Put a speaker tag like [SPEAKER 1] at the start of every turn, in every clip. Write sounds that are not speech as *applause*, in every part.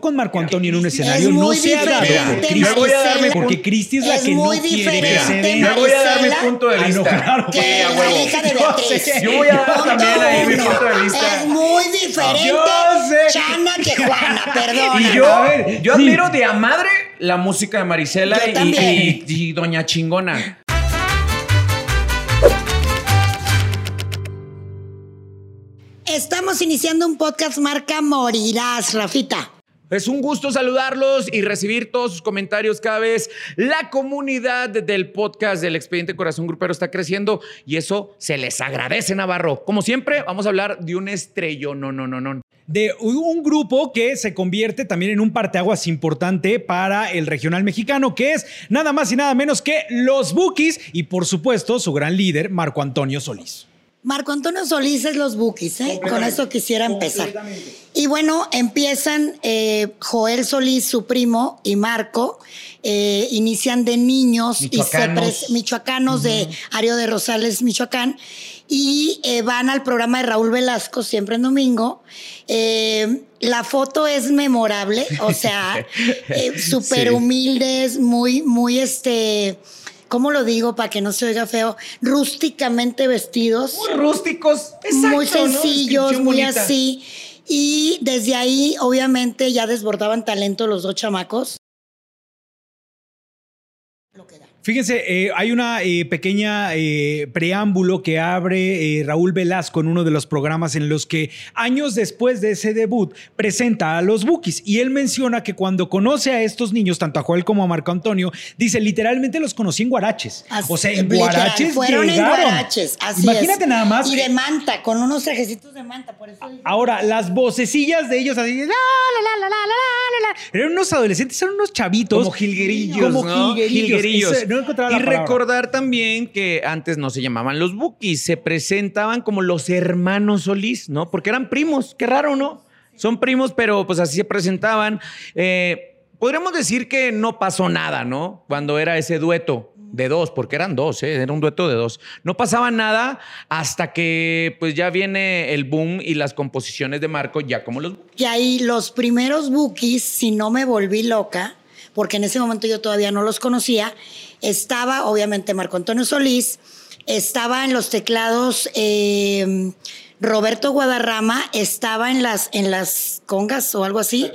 [SPEAKER 1] con Marco Antonio en un escenario
[SPEAKER 2] Es
[SPEAKER 1] no se ha dado por Cristi. Porque Cristi es la
[SPEAKER 2] Es
[SPEAKER 1] que no
[SPEAKER 2] muy
[SPEAKER 1] quiere que
[SPEAKER 2] diferente,
[SPEAKER 1] se den.
[SPEAKER 3] Me voy a dar mi punto de
[SPEAKER 1] Ah, no,
[SPEAKER 3] vista.
[SPEAKER 1] claro.
[SPEAKER 2] que
[SPEAKER 3] a
[SPEAKER 2] la hija de
[SPEAKER 1] Yo
[SPEAKER 2] Beatriz.
[SPEAKER 1] sé.
[SPEAKER 3] Yo voy a dar también ahí mi punto de vista.
[SPEAKER 2] Es muy diferente.
[SPEAKER 1] Yo sé.
[SPEAKER 2] Chana que Juana, perdona. *laughs*
[SPEAKER 3] Y yo,
[SPEAKER 1] A ver,
[SPEAKER 3] yo
[SPEAKER 1] sí.
[SPEAKER 3] admiro de a madre la música de Marisela y Doña Chingona.
[SPEAKER 2] Estamos iniciando un podcast marca Morirás, Rafita.
[SPEAKER 3] Es un gusto saludarlos y recibir todos sus comentarios cada vez. La comunidad del podcast del Expediente Corazón Grupero está creciendo y eso se les agradece, Navarro. Como siempre, vamos a hablar de un estrello. No, no, no, no.
[SPEAKER 1] de un grupo que se convierte también en un parteaguas importante para el regional mexicano, que es nada más y nada menos que los Bookies y por supuesto su gran líder, Marco Antonio Solís.
[SPEAKER 2] Marco Antonio Solís es los Bookies, ¿eh? Con eso quisiera empezar. Y bueno, empiezan eh, Joel Solís, su primo, y Marco, eh, inician de niños y se
[SPEAKER 3] Michoacanos.
[SPEAKER 2] pres- michoacanos de Ario de Rosales, Michoacán, y eh, van al programa de Raúl Velasco, siempre en domingo. La foto es memorable, o sea, *laughs* súper
[SPEAKER 3] Sí.
[SPEAKER 2] humildes, muy, muy este. ¿Cómo lo digo para que no se oiga feo? Rústicamente vestidos
[SPEAKER 3] Muy rústicos.
[SPEAKER 2] muy
[SPEAKER 3] exacto, ¿no?
[SPEAKER 2] sencillos, muy
[SPEAKER 3] bonita.
[SPEAKER 2] así. Y desde ahí, obviamente, ya desbordaban talento los dos chamacos.
[SPEAKER 1] Fíjense, eh, hay una eh, pequeña eh, preámbulo que abre eh, Raúl Velasco en uno de los programas en los que años después de ese debut presenta a los Bookies y él menciona que cuando conoce a estos niños, tanto a Joel como a Marco Antonio, dice literalmente los conocí en Guaraches.
[SPEAKER 2] Así,
[SPEAKER 1] o sea, en Guaraches
[SPEAKER 2] fueron en Guaraches. Así
[SPEAKER 1] Imagínate nada más.
[SPEAKER 2] Y de manta, con unos trajecitos de manta, por eso.
[SPEAKER 1] Ahora, las vocecillas de ellos así, la, la, la, la, la, la, la, Eran unos adolescentes, eran unos chavitos.
[SPEAKER 3] Como jilguerillos,
[SPEAKER 1] Como jilguerillos no encontraba la
[SPEAKER 3] y
[SPEAKER 1] palabra.
[SPEAKER 3] recordar también que antes no se llamaban los Bookies, se presentaban como los hermanos Solís, ¿no? Porque eran primos, qué raro, ¿no? Son primos, pero pues así se presentaban. Eh, podríamos decir que no pasó nada, ¿no? Cuando era ese dueto de dos, porque eran dos, ¿eh? era un dueto de dos. No pasaba nada hasta que pues ya viene el boom y las composiciones de Marco ya como los
[SPEAKER 2] Y ahí los primeros bookies, si no me volví loca, porque en ese momento yo todavía no los conocía, estaba obviamente Marco Antonio Solís, estaba en los teclados eh, Roberto Guadarrama, estaba en las, en las congas o algo así.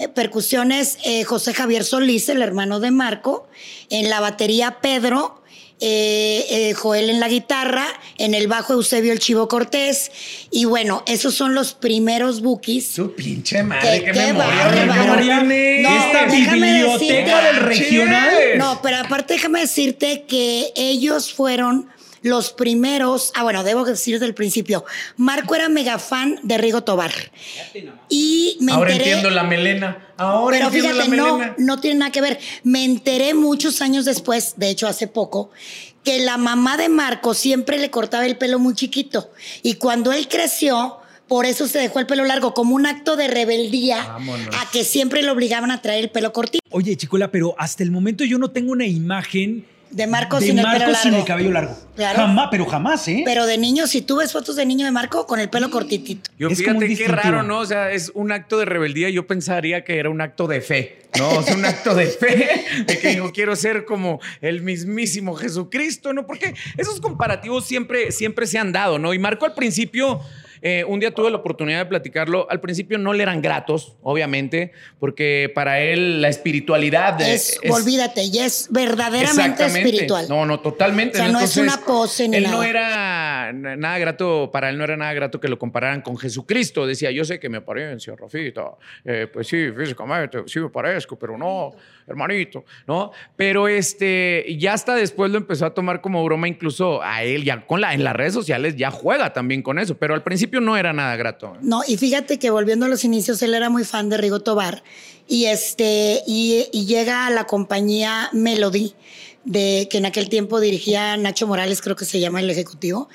[SPEAKER 2] Eh, Percusiones, eh, José Javier Solís, el hermano de Marco, en la batería Pedro. Eh, eh, Joel en la guitarra, en el bajo Eusebio el Chivo Cortés. Y bueno, esos son los primeros bookies.
[SPEAKER 3] Su pinche madre,
[SPEAKER 2] Qué-
[SPEAKER 3] qué,
[SPEAKER 2] qué
[SPEAKER 3] memoria,
[SPEAKER 2] bárbaro.
[SPEAKER 3] qué memoria tienes.
[SPEAKER 2] No,
[SPEAKER 1] Esta
[SPEAKER 2] déjame
[SPEAKER 1] biblioteca
[SPEAKER 2] decirte-
[SPEAKER 1] del regional.
[SPEAKER 2] No, pero aparte déjame decirte que ellos fueron los primeros, ah bueno, debo decir desde el principio, Marco era mega fan de Rigo Tobar. Y me
[SPEAKER 3] Ahora
[SPEAKER 2] enteré,
[SPEAKER 3] entiendo la melena. Ahora
[SPEAKER 2] pero
[SPEAKER 3] entiendo
[SPEAKER 2] fíjate,
[SPEAKER 3] la
[SPEAKER 2] no,
[SPEAKER 3] melena.
[SPEAKER 2] no tiene nada que ver. Me enteré muchos años después, de hecho hace poco, que la mamá de Marco siempre le cortaba el pelo muy chiquito. Y cuando él creció, por eso se dejó el pelo largo, como un acto de rebeldía
[SPEAKER 3] Vámonos.
[SPEAKER 2] a que siempre le obligaban a traer el pelo cortito.
[SPEAKER 1] Oye, Chicola, pero hasta el momento yo no tengo una imagen
[SPEAKER 2] De Marco
[SPEAKER 1] de
[SPEAKER 2] sin el
[SPEAKER 1] Marco
[SPEAKER 2] pelo
[SPEAKER 1] sin
[SPEAKER 2] largo.
[SPEAKER 1] el cabello largo.
[SPEAKER 2] Claro.
[SPEAKER 1] Jamás, pero jamás, ¿eh?
[SPEAKER 2] Pero de niño, si tú ves fotos de niño de Marco con el pelo cortitito.
[SPEAKER 3] Yo
[SPEAKER 1] Es
[SPEAKER 3] fíjate qué raro, ¿no? O sea, es un acto de rebeldía. Yo pensaría que era un acto de fe, ¿no? Es un acto de fe, de que yo quiero ser como el mismísimo Jesucristo, ¿no? Porque esos comparativos siempre, siempre se han dado, ¿no? Y Marco al principio... eh, un día tuve la oportunidad de platicarlo. Al principio no le eran gratos, obviamente, porque para él la espiritualidad de-
[SPEAKER 2] Es, olvídate, y es verdaderamente espiritual.
[SPEAKER 3] No, no, totalmente.
[SPEAKER 2] O sea, no es una pose ni
[SPEAKER 3] él
[SPEAKER 2] nada.
[SPEAKER 3] no era nada grato, para él no era nada grato que lo compararan con Jesucristo. Decía, yo sé que mi apariencia, Rafita, eh, pues sí, físicamente, sí me parezco, pero no, hermanito, ¿no? Pero este, ya hasta después lo empezó a tomar como broma, incluso a él, ya con la, en las redes sociales ya juega también con eso, pero al principio no era nada grato.
[SPEAKER 2] No, y fíjate que volviendo a los inicios, él era muy fan de Rigo Tobar y este y llega a la compañía Melody de que en aquel tiempo dirigía Nacho Morales, creo que se llama el ejecutivo,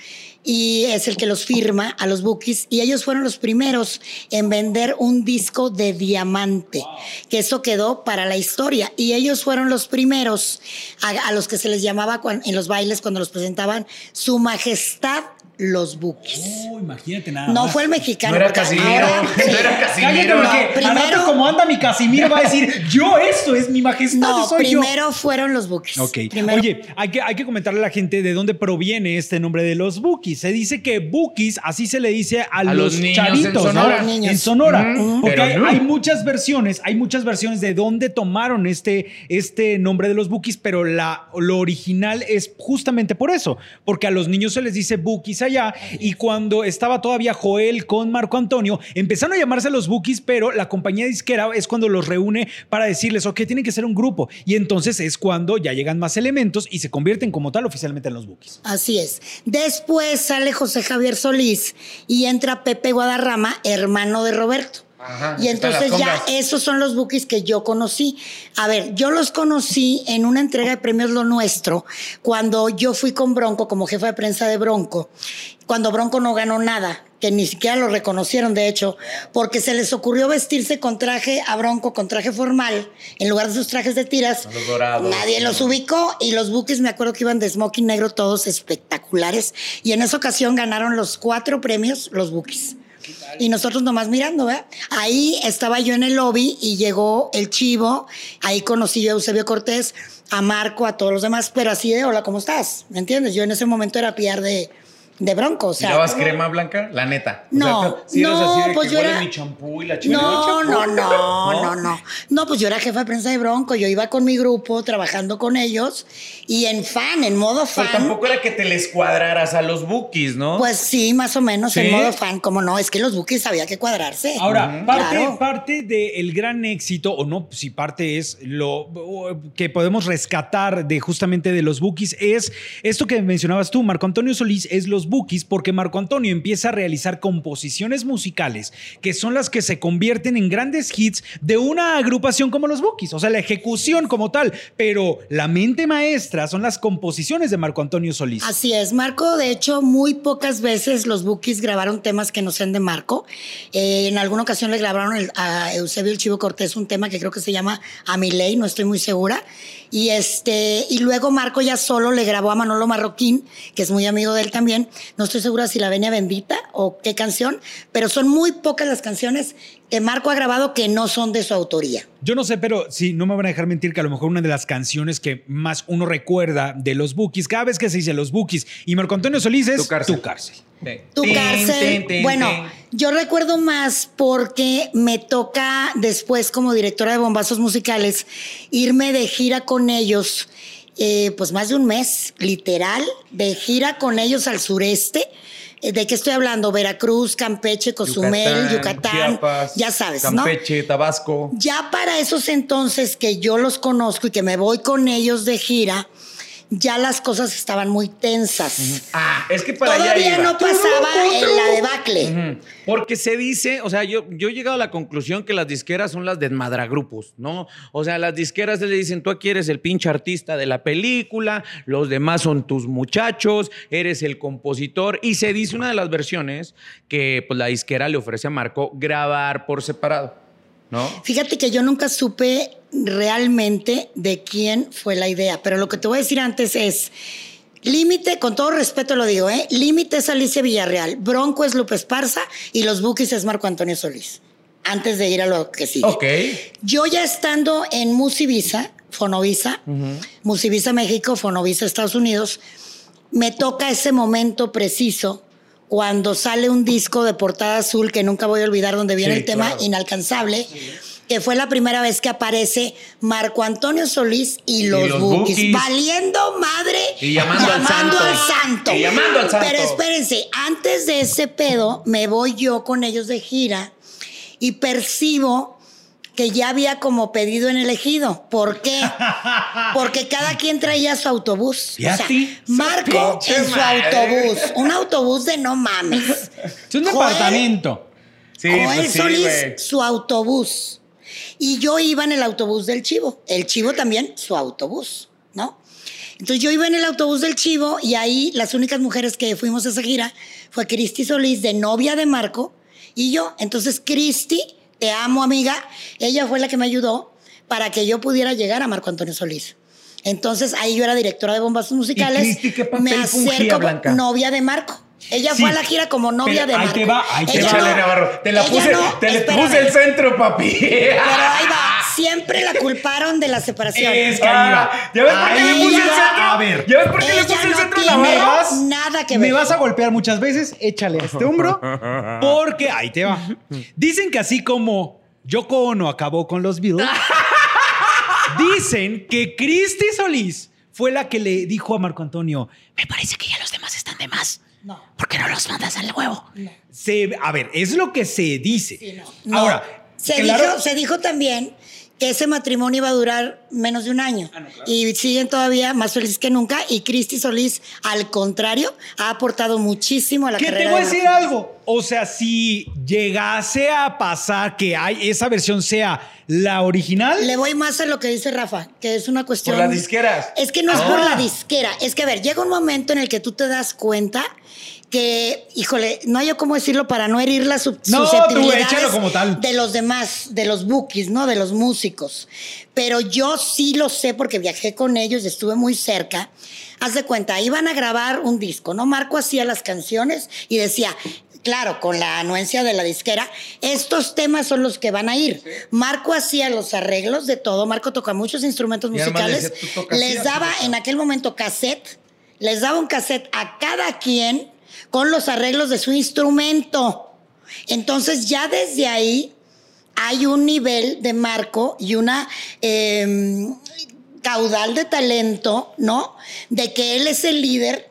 [SPEAKER 2] y es el que los firma a los bookies y ellos fueron los primeros en vender un disco de diamante, que eso quedó para la historia y ellos fueron los primeros a, los que se les llamaba en los bailes cuando los presentaban su majestad los Bookies.
[SPEAKER 1] Oh, imagínate nada.
[SPEAKER 2] No
[SPEAKER 1] más.
[SPEAKER 2] fue el mexicano.
[SPEAKER 3] No era Casimiro,
[SPEAKER 2] ahora- *laughs*
[SPEAKER 3] no era Casimiro.
[SPEAKER 1] porque
[SPEAKER 2] No, primero-
[SPEAKER 1] como anda mi Casimiro va a decir, yo esto es mi majestad,
[SPEAKER 2] No,
[SPEAKER 1] soy yo.
[SPEAKER 2] primero fueron los Bookies.
[SPEAKER 1] Ok.
[SPEAKER 2] Primero-
[SPEAKER 1] Oye, hay que, hay que comentarle a la gente de dónde proviene este nombre de los Bookies. Se dice que Bookies, así se le dice a,
[SPEAKER 3] A
[SPEAKER 1] los,
[SPEAKER 3] los
[SPEAKER 1] chavitos,
[SPEAKER 3] en
[SPEAKER 1] ¿no?
[SPEAKER 3] Sonora.
[SPEAKER 2] Niños.
[SPEAKER 1] En Sonora. Porque
[SPEAKER 3] Pero
[SPEAKER 1] hay,
[SPEAKER 3] no.
[SPEAKER 1] hay muchas versiones, hay muchas versiones de dónde tomaron este, este nombre de los Bookies, pero la, lo original es justamente por eso. Porque a los niños se les dice Bookies allá. Y cuando estaba todavía Joel con Marco Antonio, empezaron a llamarse los Bookies, pero la compañía disquera es cuando los reúne para decirles, ok, tienen que ser un grupo. Y entonces es cuando ya llegan más elementos y se convierten como tal oficialmente en los Bookies.
[SPEAKER 2] Así es. Después sale José Javier Solís y entra Pepe Guadarrama, hermano de Roberto.
[SPEAKER 3] Ajá,
[SPEAKER 2] y entonces ya esos son los bookies que yo conocí. A ver, yo los conocí en una entrega de premios Lo Nuestro, cuando yo fui con Bronco como jefa de prensa de Bronco, cuando Bronco no ganó nada, que ni siquiera lo reconocieron, de hecho, porque se les ocurrió vestirse con traje a Bronco, con traje formal, en lugar de sus trajes de tiras.
[SPEAKER 3] Los dorados.
[SPEAKER 2] Nadie los ubicó y los buques me acuerdo que iban de smoking negro todos espectaculares y en esa ocasión ganaron los cuatro premios los buques. Y nosotros nomás mirando, ¿verdad? Ahí estaba yo en el lobby y llegó el chivo, ahí conocí a Eusebio Cortés, a Marco, a todos los demás, pero así de hola, ¿cómo estás? ¿Me entiendes? Yo en ese momento era piar de, de bronco, o sea.
[SPEAKER 3] ¿Tirabas crema blanca? La neta.
[SPEAKER 2] No,
[SPEAKER 3] si
[SPEAKER 2] no,
[SPEAKER 3] así de
[SPEAKER 2] pues
[SPEAKER 3] que
[SPEAKER 2] yo era-
[SPEAKER 3] mi champú y la chingada.
[SPEAKER 2] No, no,
[SPEAKER 3] ¿Champú? *laughs*
[SPEAKER 2] no, no, no. No, pues yo era jefa de prensa de Bronco, yo iba con mi grupo trabajando con ellos y en fan, en modo fan.
[SPEAKER 3] Pero tampoco era que te les cuadraras a los bookies, ¿no?
[SPEAKER 2] Pues sí, más o menos
[SPEAKER 1] ¿Sí?
[SPEAKER 2] en modo fan, como no, es que los buques había que cuadrarse.
[SPEAKER 1] Ahora, parte,
[SPEAKER 2] Claro.
[SPEAKER 1] parte del gran éxito, o no, si parte es lo que podemos rescatar de justamente de los Bookies, es esto que mencionabas tú, Marco Antonio Solís, es los Bookies, porque Marco Antonio empieza a realizar composiciones musicales que son las que se convierten en grandes hits de una agrupación como los Bookies, o sea, la ejecución como tal, pero la mente maestra son las composiciones de Marco Antonio Solís.
[SPEAKER 2] Así es, Marco, de hecho, muy pocas veces los Bookies grabaron temas que no sean de Marco. Eh, en alguna ocasión le grabaron el- a Eusebio el Chivo Cortés un tema que creo que se llama A mi ley, no estoy muy segura. Y este, y luego Marco ya solo le grabó a Manolo Marroquín, que es muy amigo de él también. No estoy segura si La Venia Bendita o qué canción, pero son muy pocas las canciones que Marco ha grabado que no son de su autoría.
[SPEAKER 1] Yo no sé, pero sí, no me van a dejar mentir que a lo mejor una de las canciones que más uno recuerda de los Bookies, cada vez que se dice los Bookies y Marco Antonio Solís es
[SPEAKER 3] Tu cárcel.
[SPEAKER 1] Tu cárcel.
[SPEAKER 3] Sí.
[SPEAKER 2] Tu bueno, yo recuerdo más porque me toca después como directora de bombazos musicales irme de gira con ellos, eh, pues más de un mes, literal, de gira con ellos al sureste. Eh, ¿De qué estoy hablando? Veracruz, Campeche, Cozumel, Yucatán,
[SPEAKER 3] Chiapas,
[SPEAKER 2] ya sabes, ¿no?
[SPEAKER 3] Campeche, Tabasco.
[SPEAKER 2] Ya para esos entonces que yo los conozco y que me voy con ellos de gira, ya las cosas estaban muy tensas.
[SPEAKER 3] Ah, es que para allá
[SPEAKER 2] Todavía
[SPEAKER 3] iba.
[SPEAKER 2] no pasaba en la debacle.
[SPEAKER 3] Porque se dice, o sea, yo, yo he llegado a la conclusión que las disqueras son las desmadragrupos, ¿no? O sea, las disqueras le dicen, tú aquí eres el pinche artista de la película, los demás son tus muchachos, eres el compositor. Y se dice una de las versiones que pues, la disquera le ofrece a Marco grabar por separado, ¿no?
[SPEAKER 2] Fíjate que yo nunca supe realmente de quién fue la idea, pero lo que te voy a decir antes es, límite, con todo respeto lo digo, ¿eh? límite es Alicia Villarreal, Bronco es Lupe Esparza y los Bookies es Marco Antonio Solís, antes de ir a lo que sigue.
[SPEAKER 3] Ok.
[SPEAKER 2] Yo ya estando en Musivisa, Fonovisa, Musivisa México, Fonovisa Estados Unidos, me toca ese momento preciso cuando sale un disco de portada azul que nunca voy a olvidar donde viene
[SPEAKER 3] Sí,
[SPEAKER 2] el tema
[SPEAKER 3] claro.
[SPEAKER 2] inalcanzable. Que fue la primera vez que aparece Marco Antonio Solís y los,
[SPEAKER 3] los
[SPEAKER 2] Bookies,
[SPEAKER 3] Bookies.
[SPEAKER 2] valiendo madre,
[SPEAKER 3] Y llamando al santo.
[SPEAKER 2] al santo.
[SPEAKER 3] Y llamando al santo.
[SPEAKER 2] Pero espérense, antes de ese pedo, me voy yo con ellos de gira y percibo que ya había como pedido en el ejido. ¿Por qué? *laughs* Porque cada quien traía su autobús.
[SPEAKER 1] ¿Y a ti?
[SPEAKER 2] Marco en su autobús. Un autobús de no mames.
[SPEAKER 1] Es un
[SPEAKER 2] Joel-
[SPEAKER 1] departamento.
[SPEAKER 3] Sí,
[SPEAKER 2] Joel
[SPEAKER 3] pues sí,
[SPEAKER 2] Solís, su autobús. Y yo iba en el autobús del Chivo. El Chivo también, su autobús, ¿no? Entonces yo iba en el autobús del Chivo y ahí las únicas mujeres que fuimos a esa gira fue Cristi Solís, de novia de Marco, y yo. Entonces Cristi, te amo amiga, ella fue la que me ayudó para que yo pudiera llegar a Marco Antonio Solís. Entonces ahí yo era directora de bombazos musicales.
[SPEAKER 3] Cristi qué papel
[SPEAKER 2] me acerco, novia de Marco. Ella
[SPEAKER 1] Sí,
[SPEAKER 2] fue a la gira como novia de
[SPEAKER 1] ahí
[SPEAKER 2] Marco.
[SPEAKER 1] te va, ahí te va.
[SPEAKER 2] no-
[SPEAKER 3] Navarro. Te la puse,
[SPEAKER 2] no,
[SPEAKER 3] te le puse el centro, papi.
[SPEAKER 2] Pero ahí va, siempre la culparon de la separación.
[SPEAKER 1] Es que.
[SPEAKER 3] Ah, ¿Ya ves por qué le puse el centro?
[SPEAKER 1] A ver.
[SPEAKER 3] ¿Ya ves por qué le
[SPEAKER 2] Ella
[SPEAKER 3] puse el
[SPEAKER 2] no
[SPEAKER 3] centro a
[SPEAKER 2] tiene
[SPEAKER 3] Navarro?
[SPEAKER 2] nada que ver.
[SPEAKER 1] Me vas a golpear muchas veces, échale a este hombro. *laughs* Porque ahí te va. Dicen que así como Yoko Ono acabó con los Beatles, *laughs* dicen que Cristi Solís fue la que le dijo a Marco Antonio: Me parece que ya los demás están de más.
[SPEAKER 2] No.
[SPEAKER 1] ¿Por qué no los mandas al huevo?
[SPEAKER 2] No.
[SPEAKER 1] Se- a ver, es lo que se dice.
[SPEAKER 2] Sí, no. No.
[SPEAKER 1] Ahora,
[SPEAKER 2] se,
[SPEAKER 1] claro-
[SPEAKER 2] dijo, se dijo también que ese matrimonio iba a durar menos de un año.
[SPEAKER 1] Ah,
[SPEAKER 2] Y siguen todavía más felices que nunca. Y Cristi Solís, al contrario, ha aportado muchísimo a la
[SPEAKER 1] ¿Qué
[SPEAKER 2] carrera
[SPEAKER 1] te voy a
[SPEAKER 2] de
[SPEAKER 1] decir algo? O sea, si llegase a pasar que hay, esa versión sea la original,
[SPEAKER 2] Le voy más a lo que dice Rafa, que es una cuestión.
[SPEAKER 3] Por las disqueras.
[SPEAKER 2] Es que no es
[SPEAKER 1] Ah.
[SPEAKER 2] por la disquera. Es que, a ver, llega un momento en el que tú te das cuenta que, híjole, no hay yo cómo decirlo para no herir las sub-
[SPEAKER 1] No, tú
[SPEAKER 2] susceptibilidades
[SPEAKER 1] échalo como tal.
[SPEAKER 2] de los demás, de los bookies, ¿no? De los músicos. Pero yo sí lo sé porque viajé con ellos, estuve muy cerca. Haz de cuenta, iban a grabar un disco, ¿no? Marco hacía las canciones y decía, claro, con la anuencia de la disquera, estos temas son los que van a ir. Marco hacía los arreglos de todo, Marco toca muchos instrumentos musicales,
[SPEAKER 3] decía, "Tú tocas
[SPEAKER 2] les daba
[SPEAKER 3] así".
[SPEAKER 2] en aquel momento cassette, les daba un cassette a cada quien con los arreglos de su instrumento. Entonces ya desde ahí hay un nivel de marco y una eh, caudal de talento, ¿no? De que él es el líder,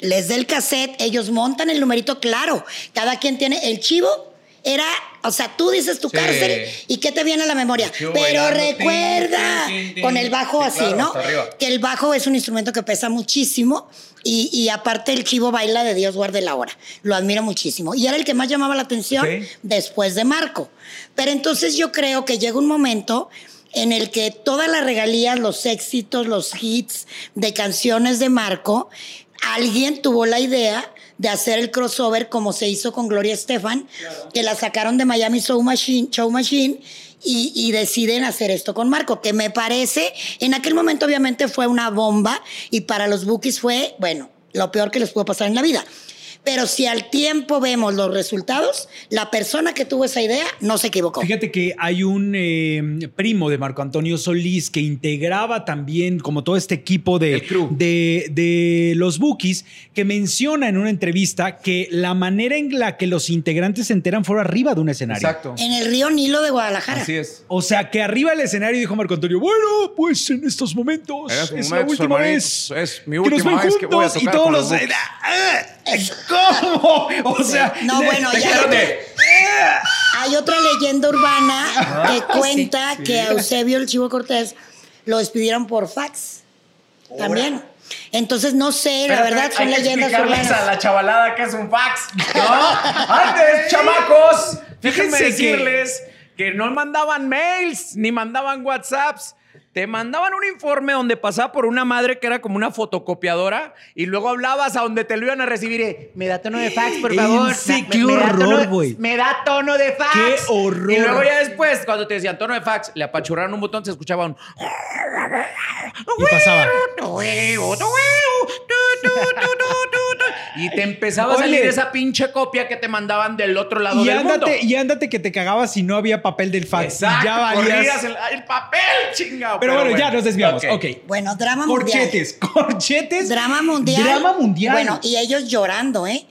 [SPEAKER 2] les da el cassette, ellos montan el numerito, claro, cada quien tiene el chivo. Era, o sea, tú dices tu
[SPEAKER 3] Sí.
[SPEAKER 2] cárcel y qué te viene a la memoria. Pero recuerda, con el bajo
[SPEAKER 3] Sí,
[SPEAKER 2] así,
[SPEAKER 3] claro,
[SPEAKER 2] ¿no? Que el bajo es un instrumento que pesa muchísimo y, y aparte el chivo baila de Dios guarde la hora. Lo admiro muchísimo. Y era el que más llamaba la atención
[SPEAKER 3] Sí.
[SPEAKER 2] después de Marco. Pero entonces yo creo que llega un momento en el que todas las regalías, los éxitos, los hits de canciones de Marco, alguien tuvo la idea de hacer el crossover como se hizo con Gloria Estefan, que la sacaron de Miami Show Machine, Show Machine y, y deciden hacer esto con Marco, que me parece, en aquel momento obviamente fue una bomba y para los Bookies fue, bueno, lo peor que les pudo pasar en la vida. Pero si al tiempo vemos los resultados, la persona que tuvo esa idea no se equivocó.
[SPEAKER 1] Fíjate que hay un eh, primo de Marco Antonio Solís que integraba también como todo este equipo de, de, de los Bookies, que menciona en una entrevista que la manera en la que los integrantes se enteran fue arriba de un escenario.
[SPEAKER 3] Exacto.
[SPEAKER 2] En el río Nilo de Guadalajara.
[SPEAKER 3] Así es.
[SPEAKER 1] O sea, que arriba del escenario dijo Marco Antonio, bueno, pues en estos momentos es la última vez
[SPEAKER 3] es mi
[SPEAKER 1] que nos
[SPEAKER 3] última vez que voy a
[SPEAKER 1] juntos y
[SPEAKER 3] tocar
[SPEAKER 1] todos
[SPEAKER 3] con
[SPEAKER 1] los... ¿Cómo? *laughs* O sea...
[SPEAKER 2] No, bueno, ya.
[SPEAKER 3] de-
[SPEAKER 2] Hay otra leyenda urbana
[SPEAKER 3] Ah,
[SPEAKER 2] que cuenta que a Eusebio el Chivo Cortés lo despidieron por fax. También. Entonces, no sé, la verdad,
[SPEAKER 3] hay
[SPEAKER 2] son
[SPEAKER 3] que
[SPEAKER 2] leyendas urbanas.
[SPEAKER 3] a la chavalada que es un fax. ¿No? Antes, chamacos,
[SPEAKER 1] Fíjense que-
[SPEAKER 3] decirles que... no mandaban mails ni mandaban WhatsApps. Te mandaban un informe donde pasaba por una madre que era como una fotocopiadora y luego hablabas a donde te lo iban a recibir. y, Me da tono de fax, por favor.
[SPEAKER 1] sí, qué
[SPEAKER 3] me
[SPEAKER 1] horror, güey.
[SPEAKER 3] Me da tono de fax.
[SPEAKER 1] Qué horror.
[SPEAKER 3] Y luego ya después, cuando te decían tono de fax, le apachurraron un botón, se escuchaba un...
[SPEAKER 1] Y pasaba.
[SPEAKER 3] Y te empezaba a salir esa pinche copia que te mandaban del otro lado
[SPEAKER 1] Y
[SPEAKER 3] del mundo.
[SPEAKER 1] ándate, y ándate que te cagabas si no había papel del fax. y
[SPEAKER 3] Exacto,
[SPEAKER 1] ya valías.
[SPEAKER 3] el, el papel, chingado.
[SPEAKER 1] Pero, bueno, ya nos desviamos. Ok.
[SPEAKER 2] Bueno, drama mundial.
[SPEAKER 1] Corchetes, *laughs* corchetes.
[SPEAKER 2] Drama mundial.
[SPEAKER 1] Drama mundial.
[SPEAKER 2] Bueno, y ellos llorando, ¿eh?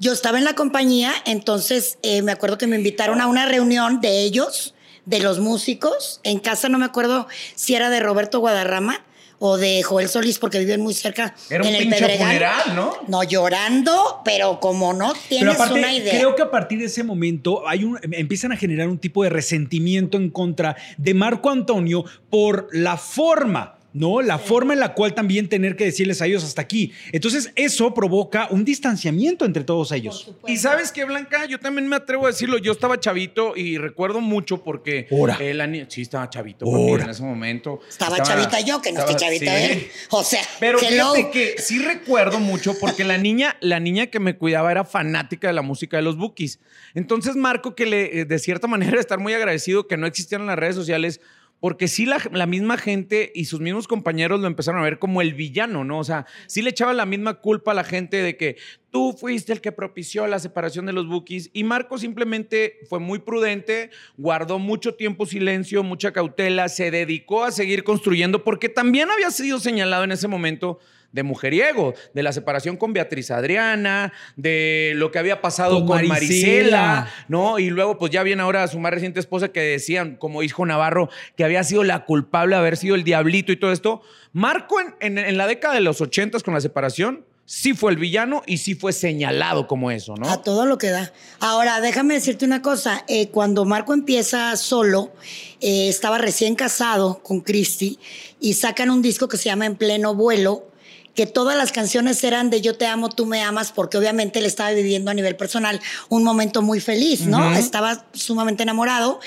[SPEAKER 2] Yo estaba en la compañía, entonces eh, me acuerdo que me invitaron a una reunión de ellos, de los músicos. En casa no me acuerdo si era de Roberto Guadarrama o de Joel Solís, porque viven muy cerca
[SPEAKER 3] Era un
[SPEAKER 2] en el
[SPEAKER 3] pinche
[SPEAKER 2] Pedregal.
[SPEAKER 3] funeral, ¿no?
[SPEAKER 2] No, llorando, pero como no
[SPEAKER 1] Pero
[SPEAKER 2] tienes
[SPEAKER 1] aparte,
[SPEAKER 2] una idea.
[SPEAKER 1] creo que a partir de ese momento hay un, empiezan a generar un tipo de resentimiento en contra de Marco Antonio por la forma. ¿No? La forma en la cual también tener que decirles a ellos hasta aquí. Entonces, eso provoca un distanciamiento entre todos ellos.
[SPEAKER 3] Y sabes qué, Blanca, yo también me atrevo a decirlo. Yo estaba chavito y recuerdo mucho porque.
[SPEAKER 1] Ora.
[SPEAKER 3] eh, la sí, estaba chavito en ese momento.
[SPEAKER 2] Estaba, chavita yo, que no estoy
[SPEAKER 3] estaba-
[SPEAKER 2] chavita
[SPEAKER 3] sí.
[SPEAKER 2] él. O sea,
[SPEAKER 3] Pero
[SPEAKER 2] hello.
[SPEAKER 3] fíjate que sí recuerdo mucho porque la niña, la niña que me cuidaba era fanática de la música de los Bookies. Entonces, Marco, que le, eh, de cierta manera, *laughs* estar muy agradecido que no existieran las redes sociales, porque sí la, misma gente y sus mismos compañeros lo empezaron a ver como el villano, ¿no? O sea, sí le echaban la misma culpa a la gente de que tú fuiste el que propició la separación de los bookies y Marco simplemente fue muy prudente, guardó mucho tiempo silencio, mucha cautela, se dedicó a seguir construyendo porque también había sido señalado en ese momento de mujeriego, de la separación con Beatriz Adriana, de lo que había pasado con, Marisela. ¿no? Y luego, pues ya viene ahora su más reciente esposa que decían, como hijo Navarro, que había sido la culpable de haber sido el diablito y todo esto. Marco en, en, la década de los ochentas con la separación, sí fue el villano y sí fue señalado como eso, ¿no?
[SPEAKER 2] A todo lo que da. Ahora, déjame decirte una cosa. Eh, cuando Marco empieza solo, eh, estaba recién casado con Christy y sacan un disco que se llama En pleno vuelo que todas las canciones eran de yo te amo, tú me amas, porque obviamente él estaba viviendo a nivel personal un momento muy feliz, ¿no? Estaba sumamente enamorado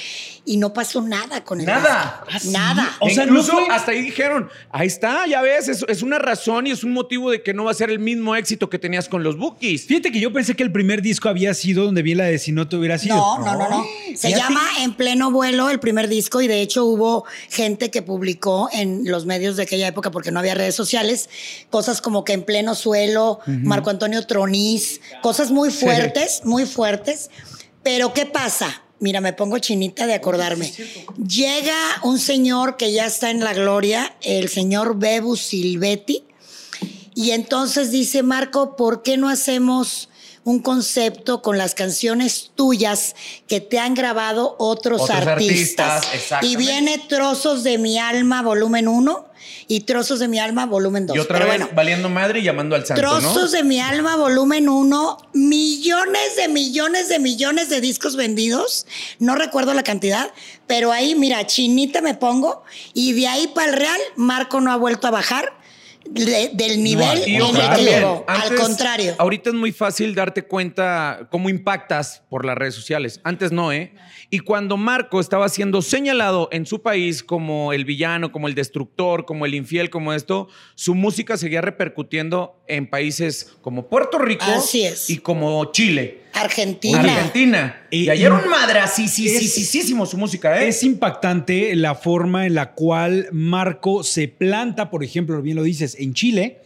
[SPEAKER 2] y no pasó nada con él.
[SPEAKER 3] Nada.
[SPEAKER 2] ¿Ah, nada.
[SPEAKER 3] O sea, incluso hasta ahí dijeron, ahí está, ya ves, es, una razón y es un motivo de que no va a ser el mismo éxito que tenías con los Bookies.
[SPEAKER 1] Fíjate que yo pensé que el primer disco había sido donde vi la de Si no te hubiera sido.
[SPEAKER 2] No, no, no, no. Se llama En pleno vuelo el primer disco y de hecho hubo gente que publicó en los medios de aquella época porque no había redes sociales cosas como que en pleno suelo, Marco Antonio Troniz, cosas muy fuertes, muy fuertes. Pero ¿qué pasa? Mira, me pongo chinita de acordarme. Llega un señor que ya está en la gloria, el señor Bebu Silvetti, y entonces dice, Marco, ¿por qué no hacemos un concepto con las canciones tuyas que te han grabado otros, artistas? y viene Trozos de mi alma, volumen 1 y Trozos de mi alma, volumen 2.
[SPEAKER 3] Y otra vez valiendo madre y llamando al santo,
[SPEAKER 2] Trozos de mi alma, volumen 1, millones de millones de millones de discos vendidos. No recuerdo la cantidad, pero ahí, mira, chinita me pongo y de ahí para el Real, Marco no ha vuelto a bajar del nivel en el que llegó. Al contrario.
[SPEAKER 3] Ahorita es muy fácil darte cuenta cómo impactas por las redes sociales. Antes no, ¿eh? Y cuando Marco estaba siendo señalado en su país como el villano, como el destructor, como el infiel, como esto, su música seguía repercutiendo en países como Puerto Rico y como Chile.
[SPEAKER 2] Argentina.
[SPEAKER 3] Argentina. Y, ayer un madre sí, sí, sí, sí, sí, su música, ¿eh?
[SPEAKER 1] Es impactante la forma en la cual Marco se planta, por ejemplo, bien lo dices, en Chile.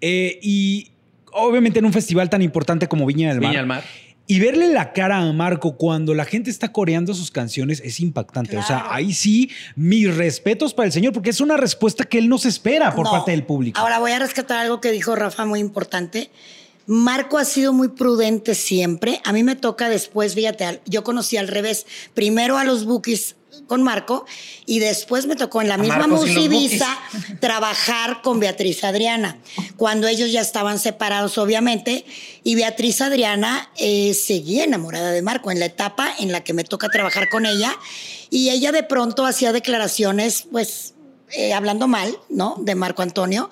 [SPEAKER 1] Eh, y obviamente en un festival tan importante como Viña del Mar.
[SPEAKER 3] Viña del Mar.
[SPEAKER 1] Y verle la cara a Marco cuando la gente está coreando sus canciones es impactante. O sea, ahí sí, mis respetos para el señor, porque es una respuesta que él no se espera por parte del público.
[SPEAKER 2] Ahora voy a rescatar algo que dijo Rafa muy importante. Marco ha sido muy prudente siempre. A mí me toca después, fíjate, yo conocí al revés. Primero a los bookies con Marco y después me tocó en la misma Musivisa *laughs* trabajar con Beatriz Adriana, cuando ellos ya estaban separados obviamente y Beatriz Adriana eh, seguía enamorada de Marco en la etapa en la que me toca trabajar con ella y ella de pronto hacía declaraciones pues eh, hablando mal, ¿no? De Marco Antonio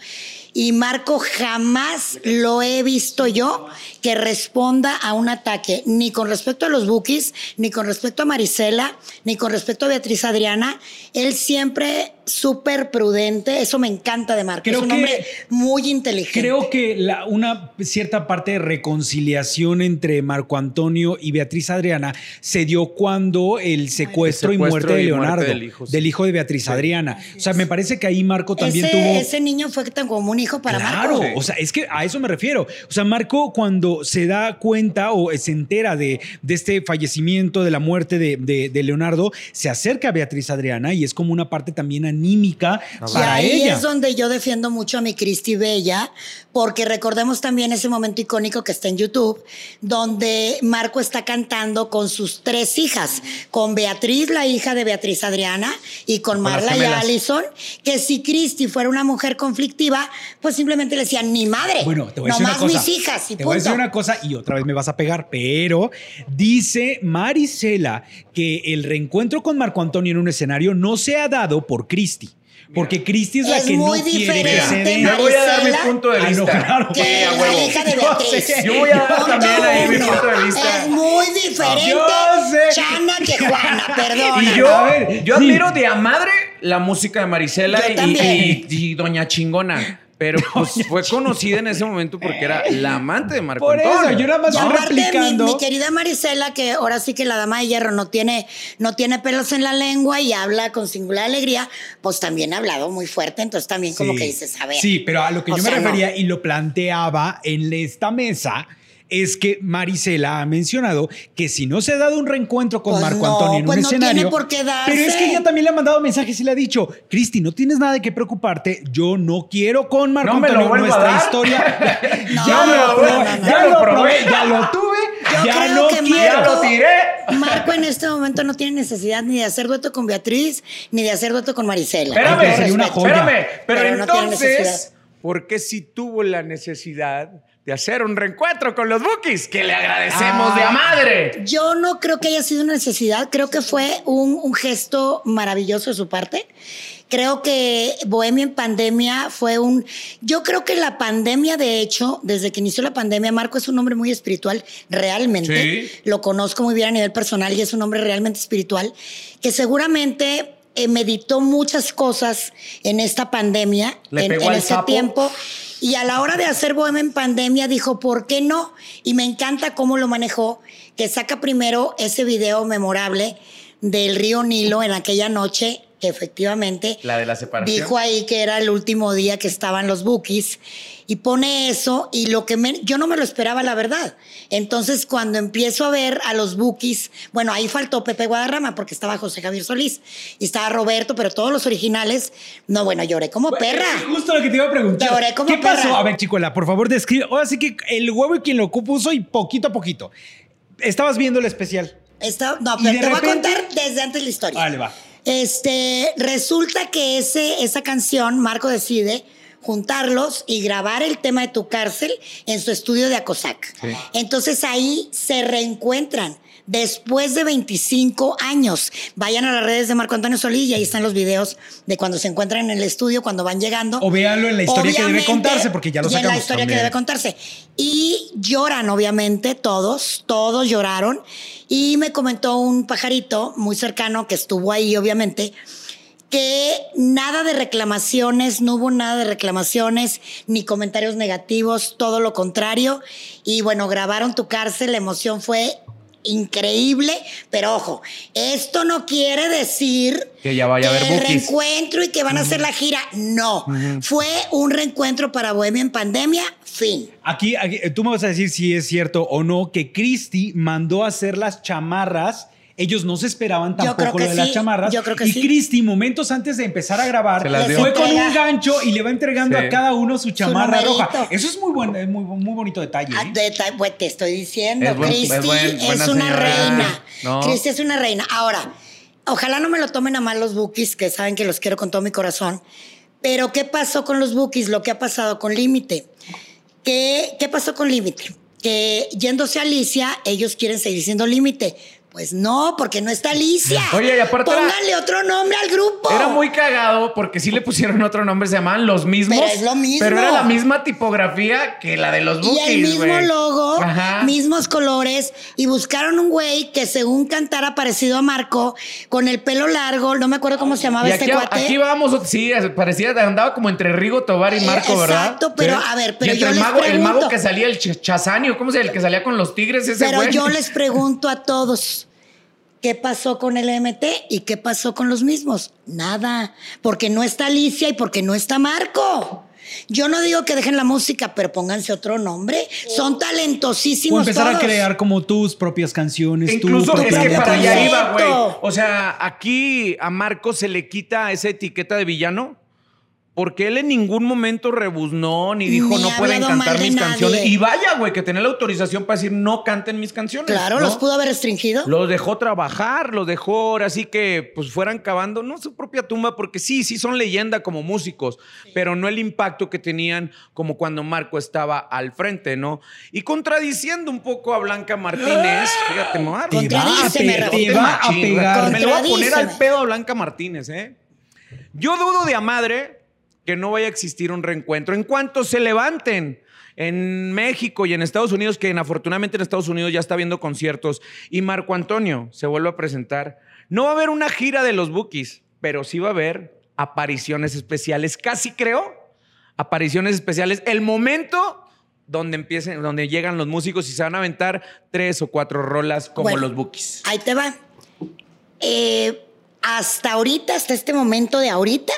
[SPEAKER 2] y Marco jamás lo he visto yo que responda a un ataque, ni con respecto a los Bookies, ni con respecto a Marisela, ni con respecto a Beatriz Adriana. Él siempre súper prudente. Eso me encanta de Marco. es un hombre muy inteligente.
[SPEAKER 1] Creo que la, una cierta parte de reconciliación entre Marco Antonio y Beatriz Adriana se dio cuando el secuestro, y muerte de Leonardo, del, hijo. de Beatriz Adriana. O sea, me parece que ahí Marco también tuvo.
[SPEAKER 2] Ese niño fue tan como un hijo para
[SPEAKER 1] Marco. Claro, o sea, es que a eso me refiero. O sea, Marco, cuando se da cuenta o se entera de, de este fallecimiento, de la muerte de, de, Leonardo, se acerca a Beatriz Adriana y es como una parte también anímica para
[SPEAKER 2] y
[SPEAKER 1] ahí
[SPEAKER 2] es donde yo defiendo mucho a mi Cristi Bella, porque recordemos también ese momento icónico que está en YouTube, donde Marco está cantando con sus tres hijas, con Beatriz, la hija de Beatriz Adriana, y con, Marla y Allison, que si Cristi fuera una mujer conflictiva, pues simplemente le decían, mi madre, bueno, te voy a decir una cosa, mis hijas. Y
[SPEAKER 1] te voy a decir una cosa y otra vez me vas a pegar, pero dice Marisela que el reencuentro con Marco Antonio en un escenario no se ha dado por Cristi. Porque Cristi es, la que no quiere que se den.
[SPEAKER 3] Yo voy a dar mi punto de vista. claro.
[SPEAKER 2] Que la hija de Beatriz.
[SPEAKER 3] Yo, voy a dar también ahí mi punto de vista.
[SPEAKER 2] Es muy diferente Chana que *laughs* Juana, perdón.
[SPEAKER 3] Y yo, yo admiro de a madre la música de Marisela y, y, Doña Chingona. Pero *laughs* pues fue conocida en ese momento porque era la amante de Marco
[SPEAKER 1] Por
[SPEAKER 3] Antonio.
[SPEAKER 1] eso, yo nada más
[SPEAKER 2] Y aparte, mi,
[SPEAKER 1] replicando.
[SPEAKER 2] mi querida Marisela, que ahora sí que la dama de hierro no tiene, no tiene pelos en la lengua y habla con singular alegría, pues también ha hablado muy fuerte, entonces también como
[SPEAKER 1] Sí.
[SPEAKER 2] que dices, a ver.
[SPEAKER 1] Sí, pero a lo que yo me
[SPEAKER 2] no.
[SPEAKER 1] refería y lo planteaba en esta mesa es que Marisela ha mencionado que si no se ha dado un reencuentro con
[SPEAKER 2] Pues
[SPEAKER 1] Marco
[SPEAKER 2] no,
[SPEAKER 1] Antonio en
[SPEAKER 2] pues
[SPEAKER 1] un
[SPEAKER 2] no tiene
[SPEAKER 1] escenario.
[SPEAKER 2] por qué darse.
[SPEAKER 1] Pero es que ella también le ha mandado mensajes y le ha dicho, Cristi, no tienes nada de qué preocuparte. Yo no quiero con Marco
[SPEAKER 3] No me lo
[SPEAKER 1] Antonio nuestra
[SPEAKER 3] dar.
[SPEAKER 1] historia. *laughs*
[SPEAKER 2] No, *laughs*
[SPEAKER 1] ya lo ya
[SPEAKER 3] Ya
[SPEAKER 1] lo probé,
[SPEAKER 3] probé.
[SPEAKER 1] ya lo tuve,
[SPEAKER 2] Yo
[SPEAKER 1] ya
[SPEAKER 2] creo
[SPEAKER 1] no
[SPEAKER 2] que
[SPEAKER 1] quiero.
[SPEAKER 2] Marco,
[SPEAKER 3] lo tiré.
[SPEAKER 2] Marco en este momento no tiene necesidad ni de hacer dueto con Beatriz, ni de hacer dueto con Marisela.
[SPEAKER 3] Espérame,
[SPEAKER 1] una joya.
[SPEAKER 3] espérame. Pero,
[SPEAKER 2] Pero tiene
[SPEAKER 3] entonces. ¿por qué si tuvo la necesidad de hacer un reencuentro con los Bookies? Que le agradecemos
[SPEAKER 1] Ah.
[SPEAKER 3] de a madre.
[SPEAKER 2] Yo no creo que haya sido una necesidad, creo que fue un, un gesto maravilloso de su parte. Creo que Bohemia en pandemia fue un... Yo creo que la pandemia, de hecho, desde que inició la pandemia, Marco es un hombre muy espiritual, realmente.
[SPEAKER 3] Sí.
[SPEAKER 2] Lo conozco muy bien a nivel personal y es un hombre realmente espiritual, que seguramente eh, meditó muchas cosas en esta pandemia,
[SPEAKER 3] Le
[SPEAKER 2] en,
[SPEAKER 3] pegó
[SPEAKER 2] en ese
[SPEAKER 3] sapo.
[SPEAKER 2] tiempo. Y a la hora de hacer Bohemia en pandemia dijo, ¿por qué no? Y me encanta cómo lo manejó, que saca primero ese video memorable del río Nilo en aquella noche, que efectivamente
[SPEAKER 3] La de la separación.
[SPEAKER 2] dijo ahí que era el último día que estaban los bookies y pone eso y lo que me- yo no me lo esperaba la verdad. Entonces cuando empiezo a ver a los bookies, bueno, ahí faltó Pepe Guadarrama porque estaba José Javier Solís y estaba Roberto, pero todos los originales, no, bueno, lloré como perra.
[SPEAKER 1] Justo lo que te iba a preguntar.
[SPEAKER 2] Lloré como
[SPEAKER 1] ¿Qué pasó?
[SPEAKER 2] perra.
[SPEAKER 1] A ver, Chicuela, por favor, describe. Ahora sí que el huevo y quien lo puso y poquito a poquito. Estabas viendo el especial.
[SPEAKER 2] Está- no, pero te voy a contar desde antes la historia.
[SPEAKER 1] Vale, va.
[SPEAKER 2] Este, resulta que ese, esa canción, Marco decide juntarlos y grabar el tema de tu cárcel en su estudio de Acosac. Entonces ahí se reencuentran después de 25 años. Vayan a las redes de Marco Antonio Solís y ahí están los videos de cuando se encuentran en el estudio, cuando van llegando.
[SPEAKER 1] O véanlo en la historia que debe contarse, porque ya lo
[SPEAKER 2] y en la
[SPEAKER 1] sacamos
[SPEAKER 2] historia
[SPEAKER 1] también.
[SPEAKER 2] que debe contarse. Y lloran, obviamente, todos, todos lloraron. Y me comentó un pajarito muy cercano que estuvo ahí, obviamente, que nada de reclamaciones, no hubo nada de reclamaciones ni comentarios negativos, todo lo contrario. Y bueno, grabaron tu cárcel, la emoción fue increíble, pero ojo, esto no quiere decir
[SPEAKER 3] Que ya vaya a haber
[SPEAKER 2] el
[SPEAKER 3] bookies.
[SPEAKER 2] reencuentro y que van a hacer la gira. No, fue un reencuentro para Bohemia en pandemia, fin.
[SPEAKER 1] Aquí, aquí, tú me vas a decir si es cierto o no que Christy mandó a hacer las chamarras. Ellos no se esperaban tampoco lo de las chamarras.
[SPEAKER 2] yo creo que
[SPEAKER 1] y
[SPEAKER 2] sí.
[SPEAKER 1] Christy, momentos antes de empezar a grabar,
[SPEAKER 3] Se las
[SPEAKER 2] Les
[SPEAKER 1] fue con un gancho y le va entregando
[SPEAKER 3] Sí.
[SPEAKER 1] a cada uno su chamarra roja. Eso es muy buen, es muy, muy bonito detalle.
[SPEAKER 2] Ah,
[SPEAKER 1] ¿eh?
[SPEAKER 2] pues, te estoy diciendo,
[SPEAKER 3] Es
[SPEAKER 2] Cristi
[SPEAKER 3] es buen-
[SPEAKER 2] es,
[SPEAKER 3] buena
[SPEAKER 2] una
[SPEAKER 3] señora.
[SPEAKER 2] reina.
[SPEAKER 3] No.
[SPEAKER 2] Cristi es una reina. Ahora, ojalá no me lo tomen a mal los bookies, que saben que los quiero con todo mi corazón. Pero, ¿qué pasó con los bookies? Lo que ha pasado con Límite. ¿Qué, ¿Qué pasó con Límite? Que yéndose a Alicia, ellos quieren seguir siendo Límite. Pues no, porque no está Alicia.
[SPEAKER 3] Oye, y aparte era-
[SPEAKER 2] Pónganle otro nombre al grupo.
[SPEAKER 3] Era muy cagado porque sí le pusieron otro nombre, se llamaban los mismos.
[SPEAKER 2] Pero es lo mismo.
[SPEAKER 3] Pero era la misma tipografía que la de los
[SPEAKER 2] Y
[SPEAKER 3] bookies,
[SPEAKER 2] el mismo logo,
[SPEAKER 3] Ajá.
[SPEAKER 2] mismos colores, y buscaron un güey que según cantara parecido a Marco, con el pelo largo, no me acuerdo cómo se llamaba
[SPEAKER 3] Y
[SPEAKER 2] este
[SPEAKER 3] aquí,
[SPEAKER 2] cuate.
[SPEAKER 3] aquí vamos, sí, parecía, andaba como entre Rigo Tobar y
[SPEAKER 2] Eh,
[SPEAKER 3] Marco, ¿verdad?
[SPEAKER 2] exacto, pero, a ver, pero
[SPEAKER 3] Y entre
[SPEAKER 2] yo
[SPEAKER 3] el
[SPEAKER 2] les
[SPEAKER 3] mago, el mago
[SPEAKER 2] pregunto.
[SPEAKER 3] que salía, el Ch- ¿cómo se llama? El que salía con los tigres, ese
[SPEAKER 2] Pero
[SPEAKER 3] güey.
[SPEAKER 2] yo *laughs* les pregunto a todos, ¿qué pasó con el MT y qué pasó con los mismos? Nada, porque no está Alicia y porque no está Marco. Yo no digo que dejen la música, pero pónganse otro nombre. Son
[SPEAKER 1] O
[SPEAKER 2] talentosísimos
[SPEAKER 1] empezar a crear como tus propias canciones. tu
[SPEAKER 3] Incluso es
[SPEAKER 1] propia
[SPEAKER 3] que para allá iba, güey. O sea, aquí a Marco se le quita esa etiqueta de villano. Porque él en ningún momento rebuznó ni dijo
[SPEAKER 2] Ni
[SPEAKER 3] no pueden cantar mis
[SPEAKER 2] nadie".
[SPEAKER 3] canciones. Y vaya, güey, que tenía la autorización para decir no canten mis canciones.
[SPEAKER 2] Claro,
[SPEAKER 3] ¿no?
[SPEAKER 2] los pudo haber restringido.
[SPEAKER 3] Los dejó trabajar, los dejó ahora sí que pues fueran cavando, no su propia tumba, porque sí, sí son leyenda como músicos, pero no el impacto que tenían como cuando Marco estaba al frente, ¿no? Y contradiciendo un poco a Blanca Martínez, fíjate, me voy a-
[SPEAKER 1] Te va a te va pegar.
[SPEAKER 3] Me le voy a poner al pedo a Blanca Martínez, ¿eh? Yo dudo de a madre que no vaya a existir un reencuentro. En cuanto se levanten en México y en Estados Unidos, que en- afortunadamente en Estados Unidos ya está habiendo conciertos, y Marco Antonio se vuelve a presentar, no va a haber una gira de los Bookies, pero sí va a haber apariciones especiales, casi creo. apariciones especiales, el momento donde empiecen, donde llegan los músicos y se van a aventar tres o cuatro rolas como
[SPEAKER 2] Bueno,
[SPEAKER 3] los bookies.
[SPEAKER 2] Ahí te va. Eh, hasta ahorita, hasta este momento de ahorita,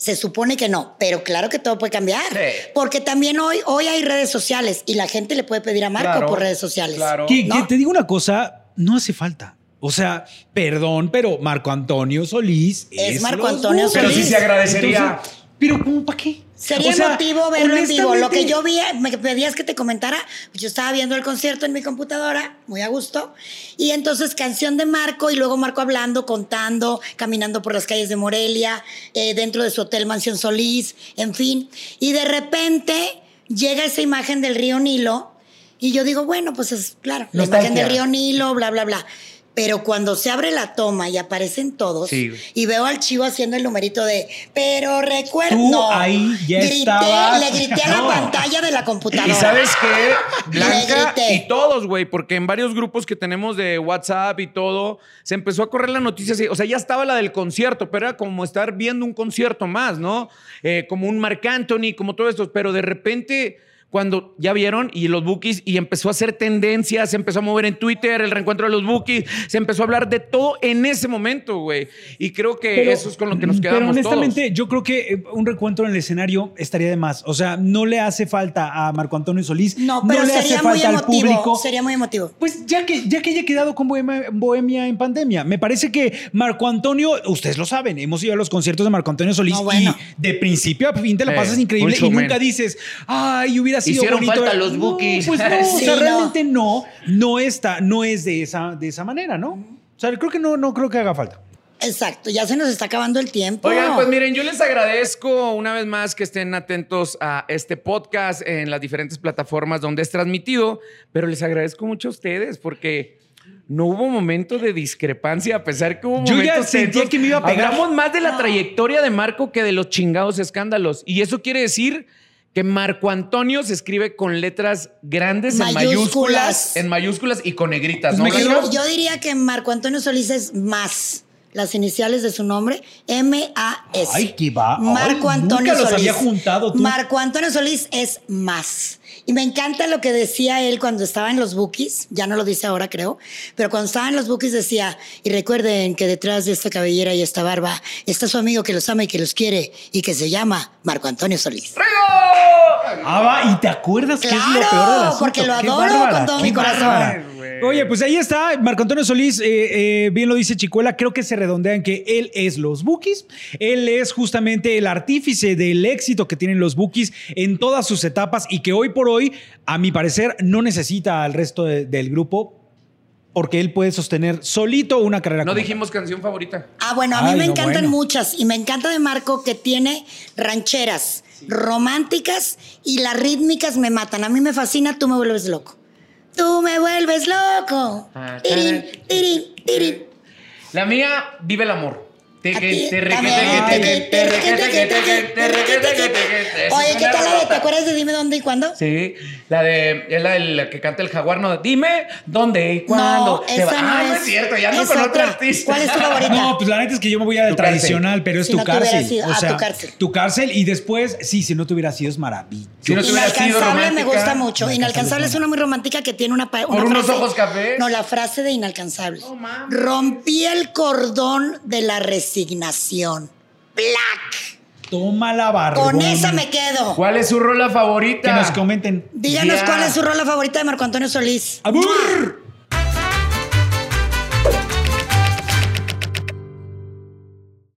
[SPEAKER 2] se supone que no, pero claro que todo puede cambiar.
[SPEAKER 3] Sí.
[SPEAKER 2] Porque también hoy, hoy hay redes sociales y la gente le puede pedir a Marco
[SPEAKER 3] Claro,
[SPEAKER 2] por redes sociales.
[SPEAKER 3] claro.
[SPEAKER 1] Que,
[SPEAKER 2] ¿no?
[SPEAKER 1] que te digo una cosa, no hace falta. O sea, perdón, pero Marco Antonio Solís
[SPEAKER 2] Es Marco
[SPEAKER 1] los
[SPEAKER 2] Antonio
[SPEAKER 1] Bookies.
[SPEAKER 2] Pero sí se
[SPEAKER 3] agradecería.
[SPEAKER 1] Entonces, pero ¿cómo para qué?
[SPEAKER 2] Sería
[SPEAKER 1] O sea,
[SPEAKER 2] emotivo verlo en vivo. Lo que yo vi, me pedías que te comentara, pues yo estaba viendo el concierto en mi computadora, muy a gusto, y entonces canción de Marco y luego Marco hablando, contando, caminando por las calles de Morelia, eh, dentro de su hotel Mansión Solís, en fin. Y de repente llega esa imagen del río Nilo y yo digo, bueno, pues es claro, la imagen del río Nilo, bla, bla, bla. Pero cuando se abre la toma y aparecen todos,
[SPEAKER 3] Sí,
[SPEAKER 2] y veo al chivo haciendo el numerito de, pero recuerda.
[SPEAKER 1] Tú
[SPEAKER 2] no,
[SPEAKER 1] ahí ya
[SPEAKER 2] grité,
[SPEAKER 1] estabas.
[SPEAKER 2] Le grité a la pantalla de la computadora.
[SPEAKER 3] Y sabes qué,
[SPEAKER 2] Le
[SPEAKER 3] Blanca
[SPEAKER 2] grité.
[SPEAKER 3] y todos, güey, porque en varios grupos que tenemos de WhatsApp y todo, se empezó a correr la noticia así. O sea, ya estaba la del concierto, pero era como estar viendo un concierto más, ¿no? Eh, como un Marc Anthony, como todo esto. Pero de repente, cuando ya vieron y los bookies, y empezó a hacer tendencias, se empezó a mover en Twitter el reencuentro de los bookies, se empezó a hablar de todo en ese momento, güey. Y creo que
[SPEAKER 1] Pero-
[SPEAKER 3] eso es con lo que nos quedamos.
[SPEAKER 1] Pero honestamente,
[SPEAKER 3] todos.
[SPEAKER 1] yo creo que eh, un recuento en el escenario estaría de más. O sea, no le hace falta a Marco Antonio Solís.
[SPEAKER 2] No, pero
[SPEAKER 1] le hace
[SPEAKER 2] sería muy
[SPEAKER 1] falta al
[SPEAKER 2] emotivo.
[SPEAKER 1] público.
[SPEAKER 2] Sería muy emotivo.
[SPEAKER 1] Pues ya que, ya que haya quedado con Bohemia, Bohemia en pandemia, me parece que Marco Antonio, ustedes lo saben, hemos ido a los conciertos de Marco Antonio Solís
[SPEAKER 2] No, bueno.
[SPEAKER 1] y de principio a fin te la
[SPEAKER 3] Eh,
[SPEAKER 1] pasas increíble y nunca dices, ay, hubiera sido
[SPEAKER 3] Hicieron
[SPEAKER 1] bonito.
[SPEAKER 3] falta los
[SPEAKER 1] No,
[SPEAKER 3] bookies.
[SPEAKER 1] Pues no, *laughs* o sea,
[SPEAKER 2] no.
[SPEAKER 1] realmente no, no está, no es de esa, de esa manera, ¿no? O sea, creo que no, no creo que haga falta.
[SPEAKER 2] Exacto, ya se nos está acabando el tiempo.
[SPEAKER 3] Oigan, pues miren, yo les agradezco una vez más que estén atentos a este podcast en las diferentes plataformas donde es transmitido, pero les agradezco mucho a ustedes porque no hubo momento de discrepancia, a pesar que hubo
[SPEAKER 1] Yo ya
[SPEAKER 3] momentos
[SPEAKER 1] sentía
[SPEAKER 3] tensos.
[SPEAKER 1] que me iba a pegar.
[SPEAKER 3] Hablamos más de la trayectoria de Marco que de los chingados escándalos. Y eso quiere decir que Marco Antonio se escribe con letras grandes en
[SPEAKER 2] Mayúsculas.
[SPEAKER 3] en mayúsculas y con negritas, ¿no?
[SPEAKER 1] Pues
[SPEAKER 3] Blanca?
[SPEAKER 2] yo, yo diría que Marco Antonio Solís es más. Las iniciales de su nombre, M-A-S.
[SPEAKER 1] Ay, qué va. Ay,
[SPEAKER 2] Marco
[SPEAKER 1] nunca
[SPEAKER 2] Antonio
[SPEAKER 1] los
[SPEAKER 2] Solís.
[SPEAKER 1] había juntado tú.
[SPEAKER 2] Marco Antonio Solís es más. Y me encanta lo que decía él cuando estaba en los bookies, ya no lo dice ahora creo, pero cuando estaba en los bookies decía, y recuerden que detrás de esta cabellera y esta barba está su amigo que los ama y que los quiere y que se llama Marco Antonio Solís.
[SPEAKER 1] Ah, va, ¿y te acuerdas que es lo peor del asunto?
[SPEAKER 2] porque lo adoro
[SPEAKER 1] bárbara,
[SPEAKER 2] con todo mi corazón.
[SPEAKER 1] bárbara. Oye, pues ahí está, Marco Antonio Solís, eh, eh, bien lo dice Chicuela, creo que se redondea en que él es los Bookies, él es justamente el artífice del éxito que tienen los Bookies en todas sus etapas y que hoy por hoy, a mi parecer, no necesita al resto de- del grupo porque él puede sostener solito una carrera.
[SPEAKER 3] No dijimos canción favorita.
[SPEAKER 2] Ah, bueno, a mí
[SPEAKER 1] Ay,
[SPEAKER 2] me
[SPEAKER 1] no,
[SPEAKER 2] encantan
[SPEAKER 1] bueno.
[SPEAKER 2] muchas y me encanta de Marco que tiene rancheras románticas y las rítmicas me matan. A mí me fascina, tú me vuelves loco. Tú me vuelves loco.
[SPEAKER 3] Ah,
[SPEAKER 2] Tirín, tirín, tirín.
[SPEAKER 3] La mía, vive el amor. Te-
[SPEAKER 2] A
[SPEAKER 3] que-
[SPEAKER 2] ti
[SPEAKER 3] te- re- que-
[SPEAKER 2] también.
[SPEAKER 3] te- que- te- te- re- que- te- que- te- que- te- re- que- te- que- te- que- te-
[SPEAKER 2] Oye, ¿qué tal
[SPEAKER 3] es
[SPEAKER 2] la de, ¿te acuerdas de Dime dónde y cuándo?
[SPEAKER 3] Sí, la de es la, que canta el jaguar, no, dime dónde y cuándo.
[SPEAKER 2] No, esa no
[SPEAKER 3] ah, no
[SPEAKER 2] es.
[SPEAKER 3] es cierto, ya no
[SPEAKER 2] Es
[SPEAKER 3] con otro
[SPEAKER 2] otra.
[SPEAKER 3] artista.
[SPEAKER 2] ¿Cuál es tu favorita?
[SPEAKER 1] No, pues la neta es que yo me voy
[SPEAKER 3] cárcel.
[SPEAKER 1] tradicional, pero es
[SPEAKER 2] Si
[SPEAKER 1] tu
[SPEAKER 2] no
[SPEAKER 1] cárcel.
[SPEAKER 2] sido-
[SPEAKER 1] o
[SPEAKER 2] ah,
[SPEAKER 1] sea,
[SPEAKER 2] tu cárcel.
[SPEAKER 1] tu cárcel y después, sí, si no te hubiera sido es maravilloso.
[SPEAKER 3] Si no te hubiera sido
[SPEAKER 2] Inalcanzable me
[SPEAKER 3] romántica.
[SPEAKER 2] gusta mucho. Inalcanzable es una muy romántica que tiene una,
[SPEAKER 3] Por unos ojos cafés.
[SPEAKER 2] No, la frase de inalcanzable.
[SPEAKER 3] No mames.
[SPEAKER 2] Rompí el cordón de la resignación. Black.
[SPEAKER 1] Toma la barba.
[SPEAKER 2] Con esa me quedo.
[SPEAKER 3] ¿Cuál es su rola favorita?
[SPEAKER 1] Que nos comenten.
[SPEAKER 2] Díganos cuál es su rola favorita de Marco Antonio Solís.
[SPEAKER 1] ¡Abur!